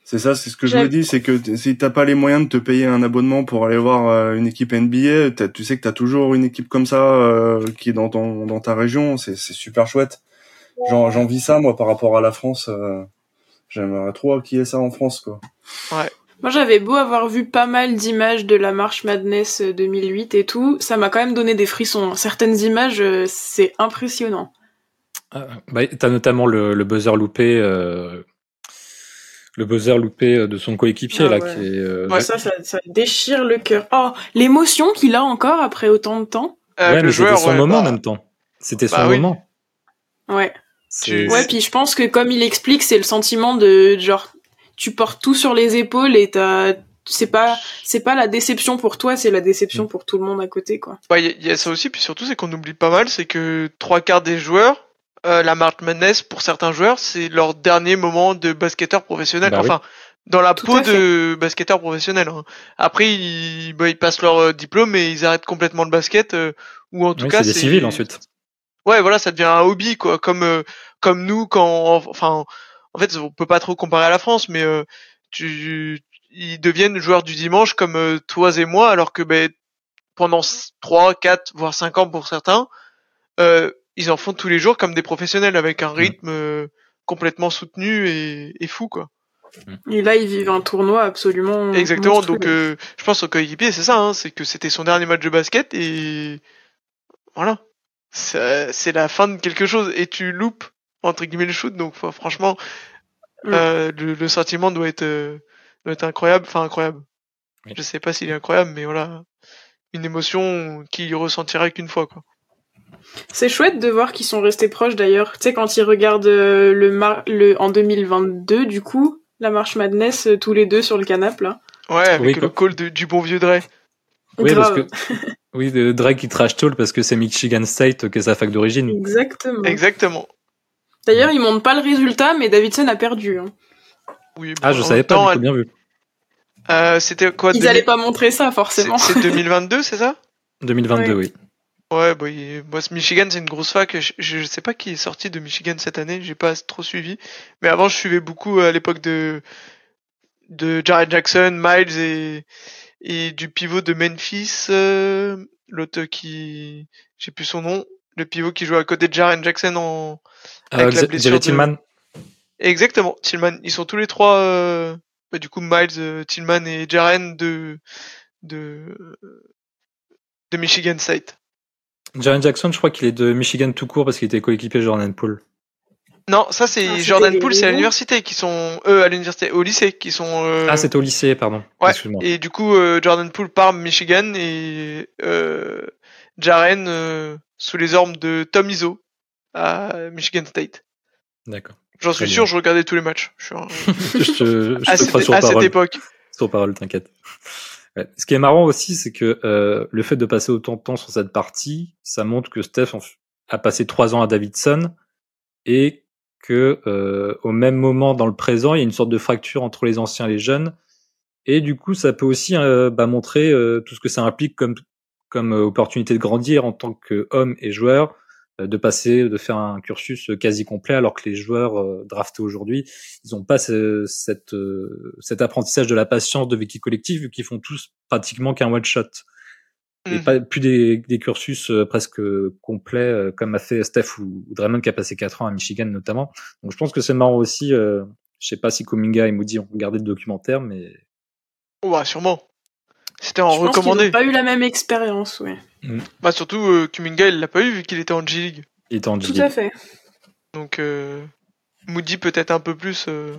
C'est ça, c'est ce que je me dis, c'est que si t'as pas les moyens de te payer un abonnement pour aller voir euh, une équipe NBA, tu sais que t'as toujours une équipe comme ça euh, qui est dans ton dans ta région, c'est c'est super chouette. J'en j'en vis ça moi par rapport à la France. euh, J'aimerais trop qu'il y ait ça en France quoi. Moi, j'avais beau avoir vu pas mal d'images de la March Madness euh, 2008 et tout, ça m'a quand même donné des frissons. Certaines images, euh, c'est impressionnant. Euh, bah, T'as notamment le, le buzzer loupé, euh, le buzzer loupé euh, de son coéquipier Ah là, ouais. qui est. euh, Ouais, Ça, ça, ça déchire le cœur. Oh, l'émotion qu'il a encore après autant de temps. Euh, ouais, le mais joueur c'était son ouais, moment en bah, même temps. C'était son bah oui. moment. Ouais. Ouais, puis je pense que comme il explique, c'est le sentiment de genre tu portes tout sur les épaules et t'as c'est pas c'est pas la déception pour toi, c'est la déception pour tout le monde à côté quoi. Bah, il y, a- il y a ça aussi, puis surtout, c'est qu'on oublie pas mal, c'est que trois quarts des joueurs, euh, la March Madness, pour certains joueurs, c'est leur dernier moment de basketteur professionnel. Bah oui. enfin, dans la Tout peau de basketteurs professionnels. hein. Après, ils, bah, ils passent leur euh, diplôme et ils arrêtent complètement le basket, euh, ou en tout Oui, cas, c'est des civils ensuite. Ouais, voilà, ça devient un hobby, quoi. Comme euh, comme nous, quand, enfin, en fait, on peut pas trop comparer à la France, mais euh, tu, ils deviennent joueurs du dimanche comme euh, toi et moi, alors que ben pendant 3, 4, voire 5 ans pour certains, euh, ils en font tous les jours comme des professionnels avec un rythme euh, complètement soutenu et, et fou, quoi. Et là, ils vivent un tournoi absolument. Exactement. monstrueux. Donc, euh, je pense au coéquipier, c'est ça, hein, c'est que c'était son dernier match de basket et voilà, c'est la fin de quelque chose et tu loupes entre guillemets le shoot. Donc, enfin, franchement, Mm. euh, le, le sentiment doit être euh, doit être incroyable. Enfin, incroyable. Oui. Je sais pas s'il est incroyable, mais voilà, une émotion qu'il ressentira qu'une fois, quoi. C'est chouette de voir qu'ils sont restés proches d'ailleurs. Tu sais, quand ils regardent euh, le, mar- le en 2022, du coup, la marche Madness, euh, tous les deux sur le canapé là. Ouais, avec Oui, le call de- du bon vieux Dre. Oui, parce que oui, de Drake qui trash talk parce que c'est Michigan State qui est sa fac d'origine. Exactement. Exactement. D'ailleurs, ils montrent pas le résultat, mais Davidson a perdu. hein. Oui. Ah, je savais pas, du coup, bien vu. euh, C'était quoi Ils 2000 allaient pas montrer ça forcément. c'est 2022, c'est ça? 2022, Ouais. oui. Ouais, bah, il- moi, ce Michigan, c'est une grosse fac. Je, je sais pas qui est sorti de Michigan cette année, j'ai pas trop suivi. Mais avant, je suivais beaucoup à l'époque de, de Jared Jackson, Miles et, et du pivot de Memphis, euh, l'autre qui, j'ai plus son nom, le pivot qui joue à côté de Jared Jackson en, Avec Euh, la Xavier blessure de- Tillman. exactement, Tillman. Ils sont tous les trois, euh, bah, du coup, Miles, euh, Tillman et Jaren de, de, de Michigan State. Jaren Jackson, je crois qu'il est de Michigan tout court parce qu'il était coéquipier de Jordan Poole. Non, ça c'est Ah, Jordan Poole, c'est à l'université qui sont eux à l'université au lycée qui sont euh, Ah, c'était au lycée, pardon. ouais. Et du coup euh, Jordan Poole part Michigan et euh, Jaren euh, sous les ordres de Tom Izzo à Michigan State. D'accord. J'en suis sûr, je regardais tous les matchs. Je suis un- je te, je à te crois cette, sur à cette époque. Sur parole, t'inquiète. Ce qui est marrant aussi, c'est que euh, le fait de passer autant de temps sur cette partie, ça montre que Steph a passé trois ans à Davidson et que euh, au même moment dans le présent, il y a une sorte de fracture entre les anciens et les jeunes. Et du coup, ça peut aussi euh, bah, montrer tout ce que ça implique comme comme opportunité de grandir en tant qu'homme et joueur, de passer, de faire un cursus quasi complet, alors que les joueurs euh, draftés aujourd'hui, ils n'ont pas ce- cette, euh, cet apprentissage de la patience, de vécu collectif, vu qu'ils font tous pratiquement qu'un one shot. Et Mhm. pas plus des, des cursus euh, presque complets, euh, comme a fait Steph ou, ou Draymond qui a passé 4 ans à Michigan notamment. Donc je pense que c'est marrant aussi. Euh, je sais pas si Kuminga et Moody ont regardé le documentaire, mais Ouais, sûrement. C'était en Je pense recommandé. n'ont pas eu la même expérience, ouais. Bah surtout euh, Kuminga, il l'a pas eu vu qu'il était en G League. il était en Tout G-League. à fait. Donc euh, Moody peut-être un peu plus. euh,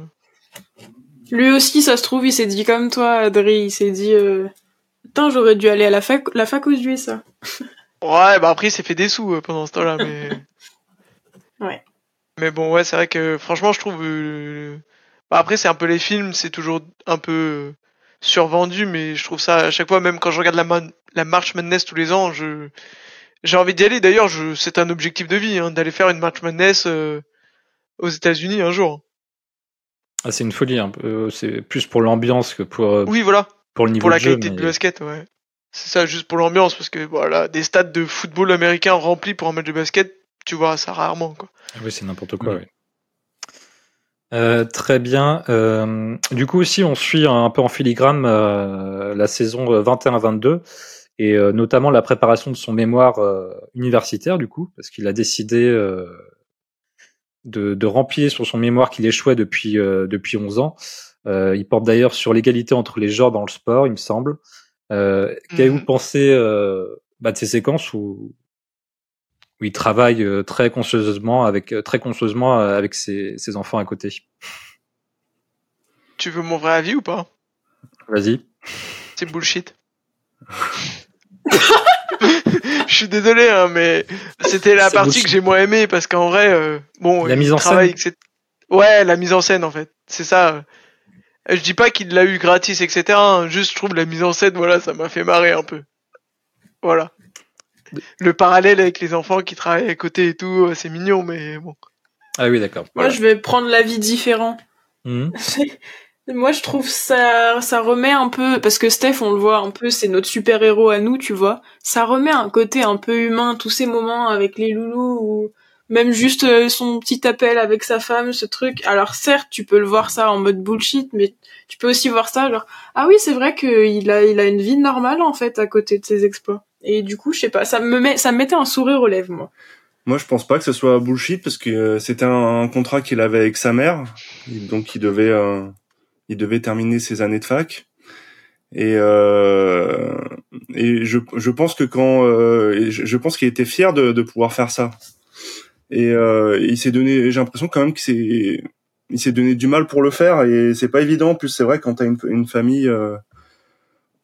Lui aussi, ça se trouve, il s'est dit comme toi, Adri, il s'est dit, euh, putain, j'aurais dû aller à la fac, la fac aux USA. Ouais, bah après, il s'est fait des sous euh, pendant ce temps-là, mais. Ouais. Mais bon, ouais, c'est vrai que franchement, je trouve. euh, Bah après, c'est un peu les films, c'est toujours un peu euh, survendu, mais je trouve ça à chaque fois, même quand je regarde la, man- la March Madness tous les ans, je j'ai envie d'y aller. D'ailleurs, je... c'est un objectif de vie, hein, d'aller faire une March Madness euh, aux États-Unis un jour. Ah, c'est une folie. Un peu. C'est plus pour l'ambiance que pour euh, Oui, voilà, pour le niveau pour la de jeu. qualité mais- de basket, ouais. C'est ça, juste pour l'ambiance, parce que voilà, des stades de football américain remplis pour un match de basket, tu vois ça rarement, quoi. Ah Oui, c'est n'importe quoi. Mm. Euh, très bien. Euh, du coup aussi, on suit un peu en filigrane euh, la saison 21-22 et euh, notamment la préparation de son mémoire euh, universitaire du coup, parce qu'il a décidé euh, de, de remplir sur son mémoire qu'il échouait depuis euh, depuis 11 ans. Euh, il porte d'ailleurs sur l'égalité entre les genres dans le sport, il me semble. Euh, Qu'avez-vous Mhm. pensé euh, bah, de ces séquences où, où il travaille euh, très conscieusement avec euh, très conscieusement euh, avec ses, ses enfants à côté. Tu veux mon vrai avis ou pas? Vas-y. C'est bullshit. Je suis désolé, hein, mais c'était la partie bullshit. que j'ai moins aimé parce qu'en vrai, euh, bon, La mise en scène. Ouais, la mise en scène en fait, c'est ça. Je dis pas qu'il l'a eu gratis, etc. hein, Juste, je trouve la mise en scène, voilà, ça m'a fait marrer un peu. Voilà. Le parallèle avec les enfants qui travaillent à côté et tout, euh, c'est mignon, mais bon. Ah oui, d'accord. Moi, je vais prendre l'avis différent. C'est Moi, je trouve ça, ça remet un peu, parce que Steph, on le voit un peu, c'est notre super héros à nous, tu vois. Ça remet un côté un peu humain, tous ces moments avec les loulous ou même juste euh, son petit appel avec sa femme, ce truc. Alors certes, tu peux le voir ça en mode bullshit, mais tu peux aussi voir ça genre ah oui, c'est vrai qu'il a il a une vie normale en fait à côté de ses exploits. Et du coup, je sais pas, ça me met ça me mettait un sourire aux lèvres moi. Moi, je pense pas que ce soit bullshit parce que euh, c'était un, contrat qu'il avait avec sa mère, donc il devait euh, il devait terminer ses années de fac. Et euh, et je je pense que quand je, je, pense qu'il était fier de, de pouvoir faire ça. Et euh, il s'est donné, j'ai l'impression quand même qu'il il s'est donné du mal pour le faire et c'est pas évident. En plus, c'est vrai quand t'as une, une famille, euh,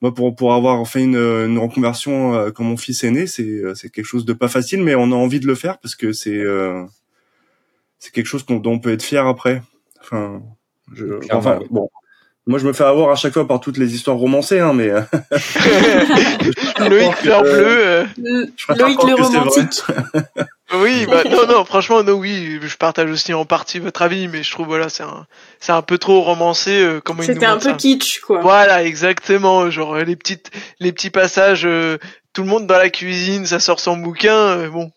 moi pour pour avoir fait une, une reconversion euh, comme mon fils aîné, c'est euh, c'est quelque chose de pas facile, mais on a envie de le faire parce que c'est euh, c'est quelque chose dont, on peut être fier après. Enfin, je, enfin bon. Moi, je me fais avoir à chaque fois par toutes les histoires romancées, hein, mais. Loïc fleur bleue. Loïc le romantique. Oui, bah non, non, franchement, non, oui, je partage aussi en partie votre avis, mais je trouve voilà, c'est un, c'est un peu trop romancé. Euh, comment C'était un peu kitsch, quoi. Voilà, exactement, genre les petites, les petits passages, euh, tout le monde dans la cuisine, ça sort son bouquin, euh, bon,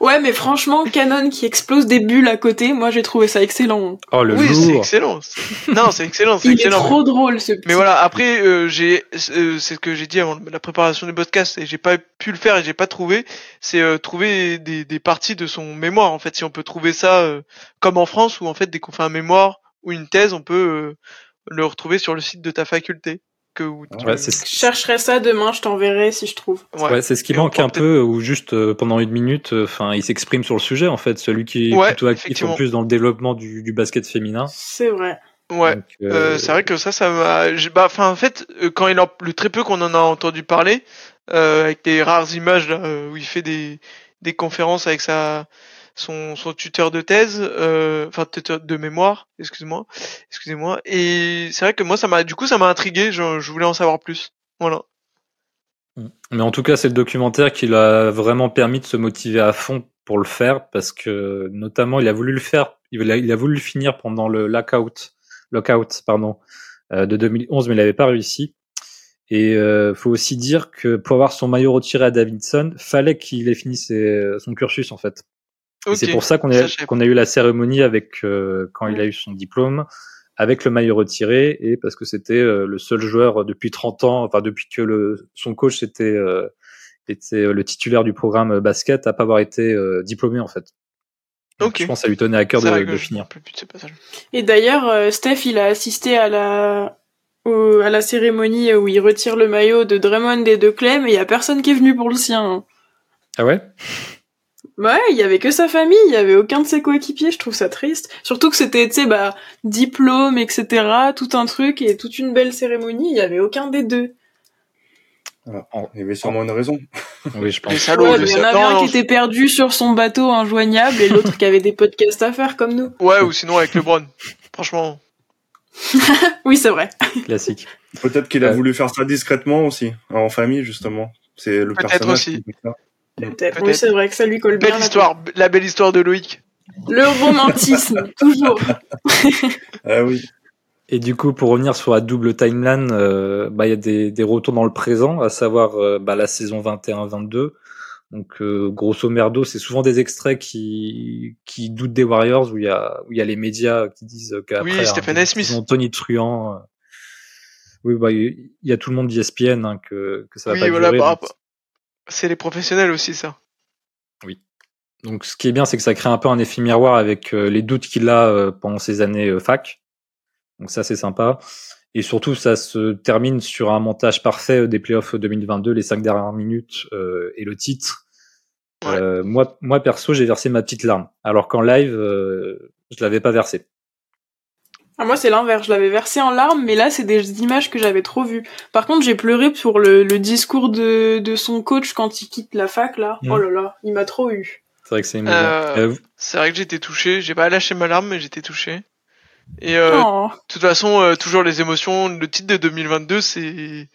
Ouais, mais franchement, Canon qui explose des bulles à côté, moi j'ai trouvé ça excellent. Oh le Oui, c'est excellent. Non, c'est excellent, c'est excellent. Il est trop drôle ce petit. Mais voilà, après euh, j'ai euh, c'est ce que j'ai dit avant la préparation du podcast et j'ai pas pu le faire et j'ai pas trouvé, c'est euh, trouver des, des parties de son mémoire en fait, si on peut trouver ça comme en France où en fait dès qu'on fait un mémoire ou une thèse, on peut le retrouver sur le site de ta faculté que je chercherai ça demain, je t'enverrai si je trouve. Ouais, c'est ce qui manque un peu, ou juste euh, pendant une minute, euh, enfin, il s'exprime sur le sujet en fait, celui qui est plutôt actif en plus dans le développement du, du basket féminin. C'est vrai. Ouais, euh, c'est vrai que ça, ça m'a. Bah, enfin, en fait, quand il a le très peu qu'on en a entendu parler, avec des rares images là, où il fait des des conférences avec sa son, son tuteur de thèse, euh, enfin tuteur de mémoire, excuse-moi, excusez-moi. Et c'est vrai que moi ça m'a, du coup ça m'a intrigué. Je, je, voulais en savoir plus. Voilà. Mais en tout cas, c'est le documentaire qui l'a vraiment permis de se motiver à fond pour le faire parce que notamment il a voulu le faire, il a, il a voulu le finir pendant le lockout, lockout pardon, euh, de 2011, mais il n'avait pas réussi. Et euh, faut aussi dire que pour avoir son maillot retiré à Davidson, fallait qu'il ait fini ses, son cursus en fait. C'est pour ça qu'on a, eu la cérémonie avec euh, quand il a eu son diplôme, avec le maillot retiré, et parce que c'était euh, le seul joueur depuis 30 ans, enfin depuis que le, son coach était, euh, était le titulaire du programme basket, à pas avoir été diplômé en fait. Donc, Je pense que ça lui tenait à cœur de, de finir. Et d'ailleurs, Steph, il a assisté à la à la cérémonie où il retire le maillot de Draymond et de Clem, et il y a personne qui est venu pour le sien. Hein. Ah ouais? Ouais, il y avait que sa famille, il y avait aucun de ses coéquipiers, je trouve ça triste. Surtout que c'était, tu sais, bah, diplôme, etc., tout un truc et toute une belle cérémonie, il y avait aucun des deux. Ah, il y avait sûrement une raison. oui, je pense. il y en avait un qui était perdu sur son bateau injoignable et l'autre qui avait des podcasts à faire comme nous. Ouais, ou sinon avec LeBron. Franchement. oui, c'est vrai. Classique. Peut-être qu'il a voulu faire ça discrètement aussi, en famille justement. C'est le personnage. Aussi. Peut-être. Oui, c'est vrai que ça lui colle belle bien. Histoire, la belle histoire de Loïc. Le romantisme, toujours. ah oui. Et du coup, pour revenir sur la double timeline, euh, bah il y a des, des retours dans le présent, à savoir euh, bah, la saison 21-22. Donc euh, grosso merdo, c'est souvent des extraits qui qui doutent des Warriors où il y a où il y a les médias qui disent qu'après oui, Stephen Smith, Tony Truant. oui, bah il y a tout le monde d'ESPN hein, que que ça va oui, pas voilà, durer. Bah, c'est les professionnels aussi, ça. Oui. Donc, ce qui est bien, c'est que ça crée un peu un effet miroir avec euh, les doutes qu'il a euh, pendant ses années euh, fac. Donc, ça, c'est sympa. Et surtout, ça se termine sur un montage parfait des playoffs 2022, les cinq dernières minutes et le titre. moi, moi, perso, j'ai versé ma petite larme. Alors qu'en live, je l'avais pas versé. Ah, moi, c'est l'inverse. Je l'avais versé en larmes, mais là, c'est des images que j'avais trop vues. Par contre, j'ai pleuré pour le, le discours de, de, son coach quand il quitte la fac, là. Mm. Oh là là, il m'a trop eu. C'est vrai que c'est euh, C'est vrai que j'étais touché. J'ai pas lâché ma larme, mais j'étais touché. Et euh, oh. de toute façon, euh, toujours les émotions. Le titre de 2022, c'est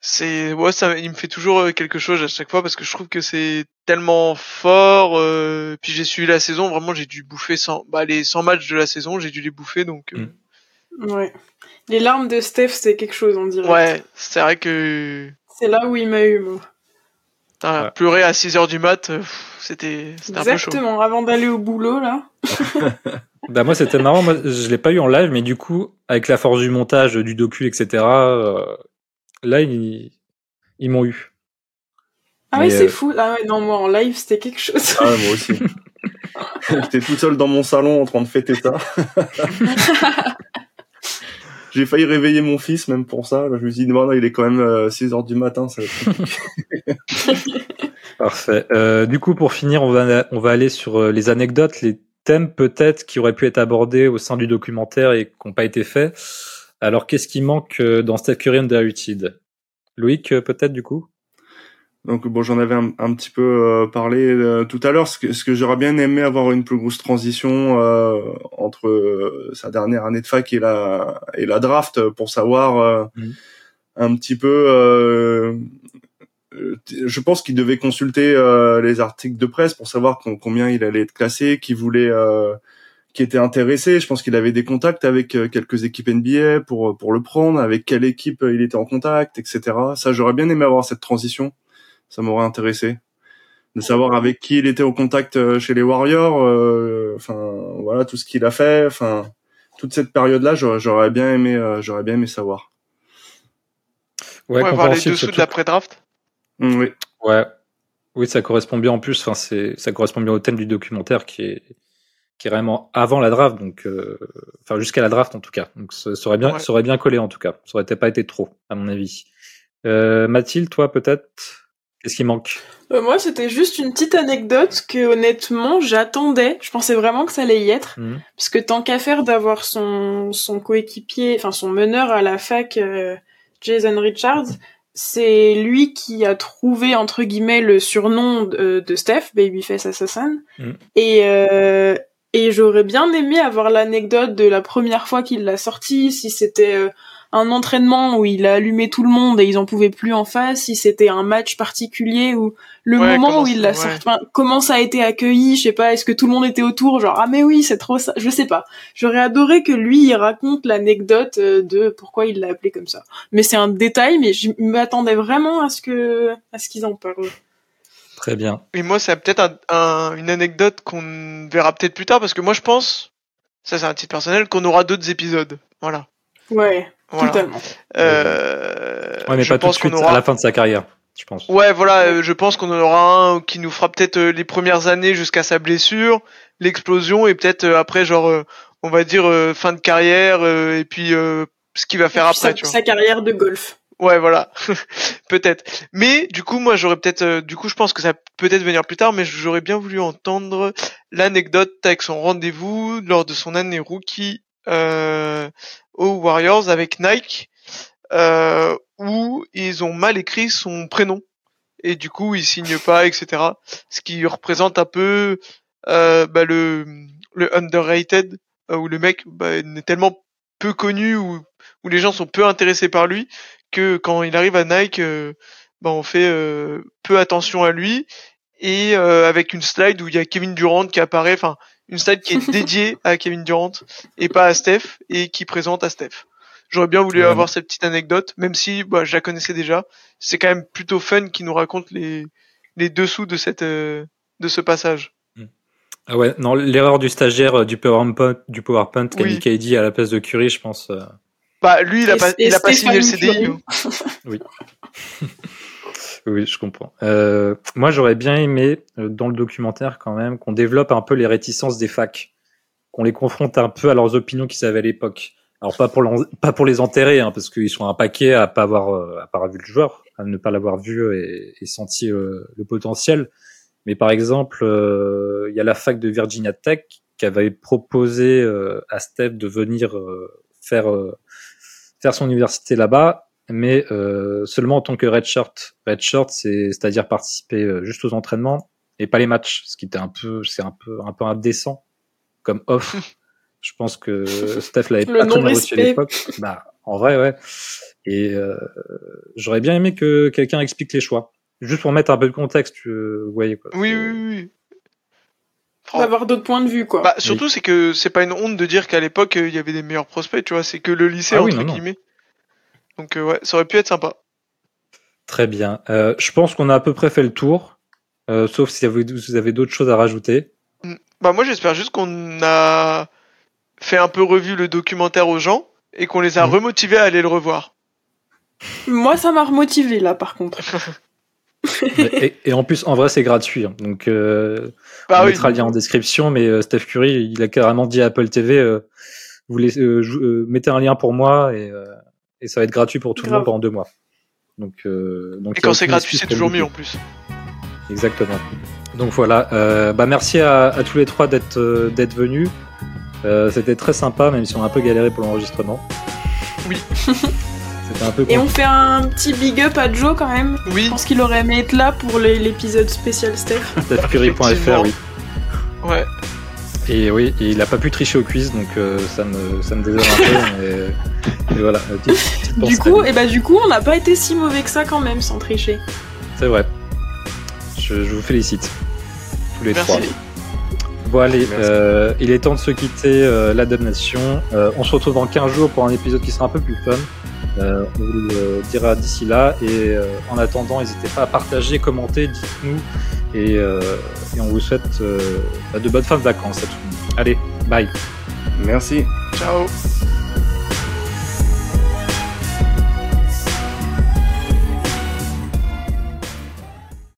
c'est ouais ça il me fait toujours euh, quelque chose à chaque fois parce que je trouve que c'est tellement fort euh, puis j'ai suivi la saison vraiment j'ai dû bouffer 100 bah les 100 matchs de la saison j'ai dû les bouffer donc euh, mm. Ouais. Les larmes de Steph, c'est quelque chose, on dirait. Ouais, c'est vrai que. C'est là où il m'a eu, moi. Putain, Ouais. Pleurer à 6h du mat, c'était c'était un peu chaud. Exactement, avant d'aller au boulot, là. Bah moi c'était marrant, moi je l'ai pas eu en live, mais du coup avec la force du montage, du docu, etc. euh, là ils, ils m'ont eu. Ah Mais, oui, c'est euh, fou. Ah ouais, non, moi, en live, c'était quelque chose. Ah, moi aussi. J'étais tout seul dans mon salon en train de fêter ça. J'ai failli réveiller mon fils même pour ça. Je me suis dit, non, non, il est quand même 6 heures du matin. Ça. Parfait. Euh, du coup pour finir, on va on va aller sur euh, les anecdotes, les thèmes peut-être qui auraient pu être abordés au sein du documentaire et qui n'ont pas été faits. Alors qu'est-ce qui manque euh, dans Steph Curry Underrated Loïc euh, peut-être du coup? Donc bon, j'en avais un, un petit peu euh, parlé euh, tout à l'heure. Ce que, ce que j'aurais bien aimé avoir une plus grosse transition euh, entre euh, sa dernière année de fac et la et la draft pour savoir euh, Mhm. un petit peu. je pense qu'il devait consulter euh, les articles de presse pour savoir com- combien il allait être classé, qui voulait, euh, qui était intéressé. Je pense qu'il avait des contacts avec euh, quelques équipes NBA pour pour le prendre, avec quelle équipe euh, il était en contact, etc. Ça, j'aurais bien aimé avoir cette transition ça m'aurait intéressé de savoir avec qui il était au contact euh, chez les Warriors euh, enfin voilà tout ce qu'il a fait enfin toute cette période là j'aurais j'aurais bien aimé euh, j'aurais bien aimé savoir Ouais, voir les dessous de l'après-draft. Mm, oui Ouais. Oui, ça correspond bien en plus. Enfin, c'est, ça correspond bien au thème du documentaire qui est, qui est vraiment avant la draft, donc, euh, enfin, jusqu'à la draft en tout cas. Donc, ça, ça aurait bien, Ouais. ça aurait bien collé en tout cas. Ça aurait pas été trop, à mon avis. Euh, Mathilde, toi, peut-être, qu'est-ce qui manque? Euh, moi, c'était juste une petite anecdote que, honnêtement, j'attendais. Je pensais vraiment que ça allait y être. Mhm. Parce que tant qu'à faire d'avoir son, son coéquipier, enfin son meneur à la fac, euh, Jason Richards, c'est lui qui a trouvé, entre guillemets, le surnom de, de Steph, Babyface Assassin. Mhm. Et, euh, et j'aurais bien aimé avoir l'anecdote de la première fois qu'il l'a sorti, si c'était euh, un entraînement où il a allumé tout le monde et ils en pouvaient plus en face, si c'était un match particulier ou le Ouais, moment où il l'a ouais. sorti, enfin, comment ça a été accueilli, je sais pas, est-ce que tout le monde était autour, genre ah mais oui c'est trop ça, je sais pas. J'aurais adoré que lui il raconte l'anecdote euh, de pourquoi il l'a appelé comme ça. Mais c'est un détail, mais je m'attendais vraiment à ce que à ce qu'ils en parlent. Très bien. Et moi, c'est peut-être un, un- une anecdote qu'on verra peut-être plus tard, parce que moi, je pense, ça c'est un titre personnel, qu'on aura d'autres épisodes. Voilà. Ouais, Voilà. totalement. Euh, Ouais, mais je pas tout de pense suite, qu'on aura... à la fin de sa carrière, je pense. Ouais, voilà, euh, je pense qu'on en aura un qui nous fera peut-être euh, les premières années jusqu'à sa blessure, l'explosion, et peut-être euh, après, genre, euh, on va dire euh, fin de carrière, euh, et puis euh, ce qu'il va faire Et puis après, sa, tu vois. sa carrière de golf. Ouais, voilà, peut-être. Mais du coup, moi, j'aurais peut-être, euh, du coup, je pense que ça peut peut-être venir plus tard, mais j'aurais bien voulu entendre l'anecdote avec son rendez-vous lors de son année rookie euh, aux Warriors avec Nike, euh, où ils ont mal écrit son prénom et du coup, il signe pas, etc. Ce qui représente un peu euh, bah, le le underrated, euh, où le mec bah, n'est tellement peu connu ou où les gens sont peu intéressés par lui que quand il arrive à Nike, euh, bah, on fait euh, peu attention à lui et euh, avec une slide où il y a Kevin Durant qui apparaît, enfin une slide qui est dédiée à Kevin Durant et pas à Steph et qui présente à Steph. J'aurais bien voulu Ouais. avoir cette petite anecdote, même si bah, je la connaissais déjà. C'est quand même plutôt fun qui nous raconte les les dessous de cette euh, de ce passage. Ah ouais, non, l'erreur du stagiaire euh, du PowerPoint, du PowerPoint qu'a Oui. KD à la place de Curry, je pense. euh, Bah lui, il a Et- pas il a pas signé le CDI. Hein. Oui, je comprends. Euh, moi, j'aurais bien aimé, euh, dans le documentaire quand même, qu'on développe un peu les réticences des facs, qu'on les confronte un peu à leurs opinions qu'ils avaient à l'époque. Alors pas pour l'en- pas pour les enterrer, hein, parce qu'ils sont un paquet à pas avoir euh, à pas avoir vu le joueur, à ne pas l'avoir vu et, et senti euh, le potentiel. Mais par exemple, euh, il y a la fac de Virginia Tech qui avait proposé euh, à Steph de venir euh, faire euh, faire son université là-bas, mais euh, seulement en tant que redshirt. Redshirt, c'est c'est-à-dire participer euh, juste aux entraînements et pas les matchs, ce qui était un peu c'est un peu un peu indécent comme off. Je pense que Steph l'avait pas très reçu à l'époque. Bah, en vrai, ouais. Et euh, j'aurais bien aimé que quelqu'un explique les choix. Juste pour mettre un peu de contexte, tu- vous voyez quoi. Oui, oui, oui. D'avoir d'autres points de vue, quoi. Bah, surtout, c'est que c'est pas une honte de dire qu'à l'époque, euh, il y avait des meilleurs prospects, tu vois. C'est que le lycée, Ah oui, entre non, non. guillemets. Donc, euh, ouais, ça aurait pu être sympa. Très bien. Euh, je pense qu'on a à peu près fait le tour, euh, sauf si vous avez d'autres choses à rajouter. Bah, moi, j'espère juste qu'on a fait un peu revu le documentaire aux gens et qu'on les a Mhm. remotivés à aller le revoir. Moi, ça m'a remotivé, là, par contre. et, et en plus, en vrai, c'est gratuit. hein. Donc, euh, Bah on oui. mettra le lien en description. Mais euh, Steph Curry, il a carrément dit à Apple TV, euh, vous laissez, euh, euh, mettez un lien pour moi et, euh, et ça va être gratuit pour tout le monde pendant deux mois. Donc, euh, donc Et quand c'est gratuit, c'est toujours mieux en plus. Exactement. Donc voilà. Euh, bah merci à, à tous les trois d'être euh, d'être venus. Euh, C'était très sympa, même si on a un peu galéré pour l'enregistrement. Oui. C'était un peu. Et on fait un petit big up à Joe, quand même. Je Oui, pense qu'il aurait aimé être là pour l'épisode spécial Steph. StephCurry.fr, oui. ouais. Et oui, et il a pas pu tricher au quiz, donc euh, ça me ça me désole un peu. Mais, mais voilà. petite- petite Du coup, et bah, du coup, on n'a pas été si mauvais que ça, quand même, sans tricher. c'est vrai. Je, je vous félicite tous les Merci. trois. Bon allez, euh, il est temps de se quitter euh, la damnation. Euh, on se retrouve dans 15 jours pour un épisode qui sera un peu plus fun. Euh, on vous le dira d'ici là. Et euh, en attendant, n'hésitez pas à partager, commenter, dites-nous. Et, euh, et on vous souhaite euh, bah, de bonnes fins de vacances à tout le monde. Allez, bye. Merci. Ciao.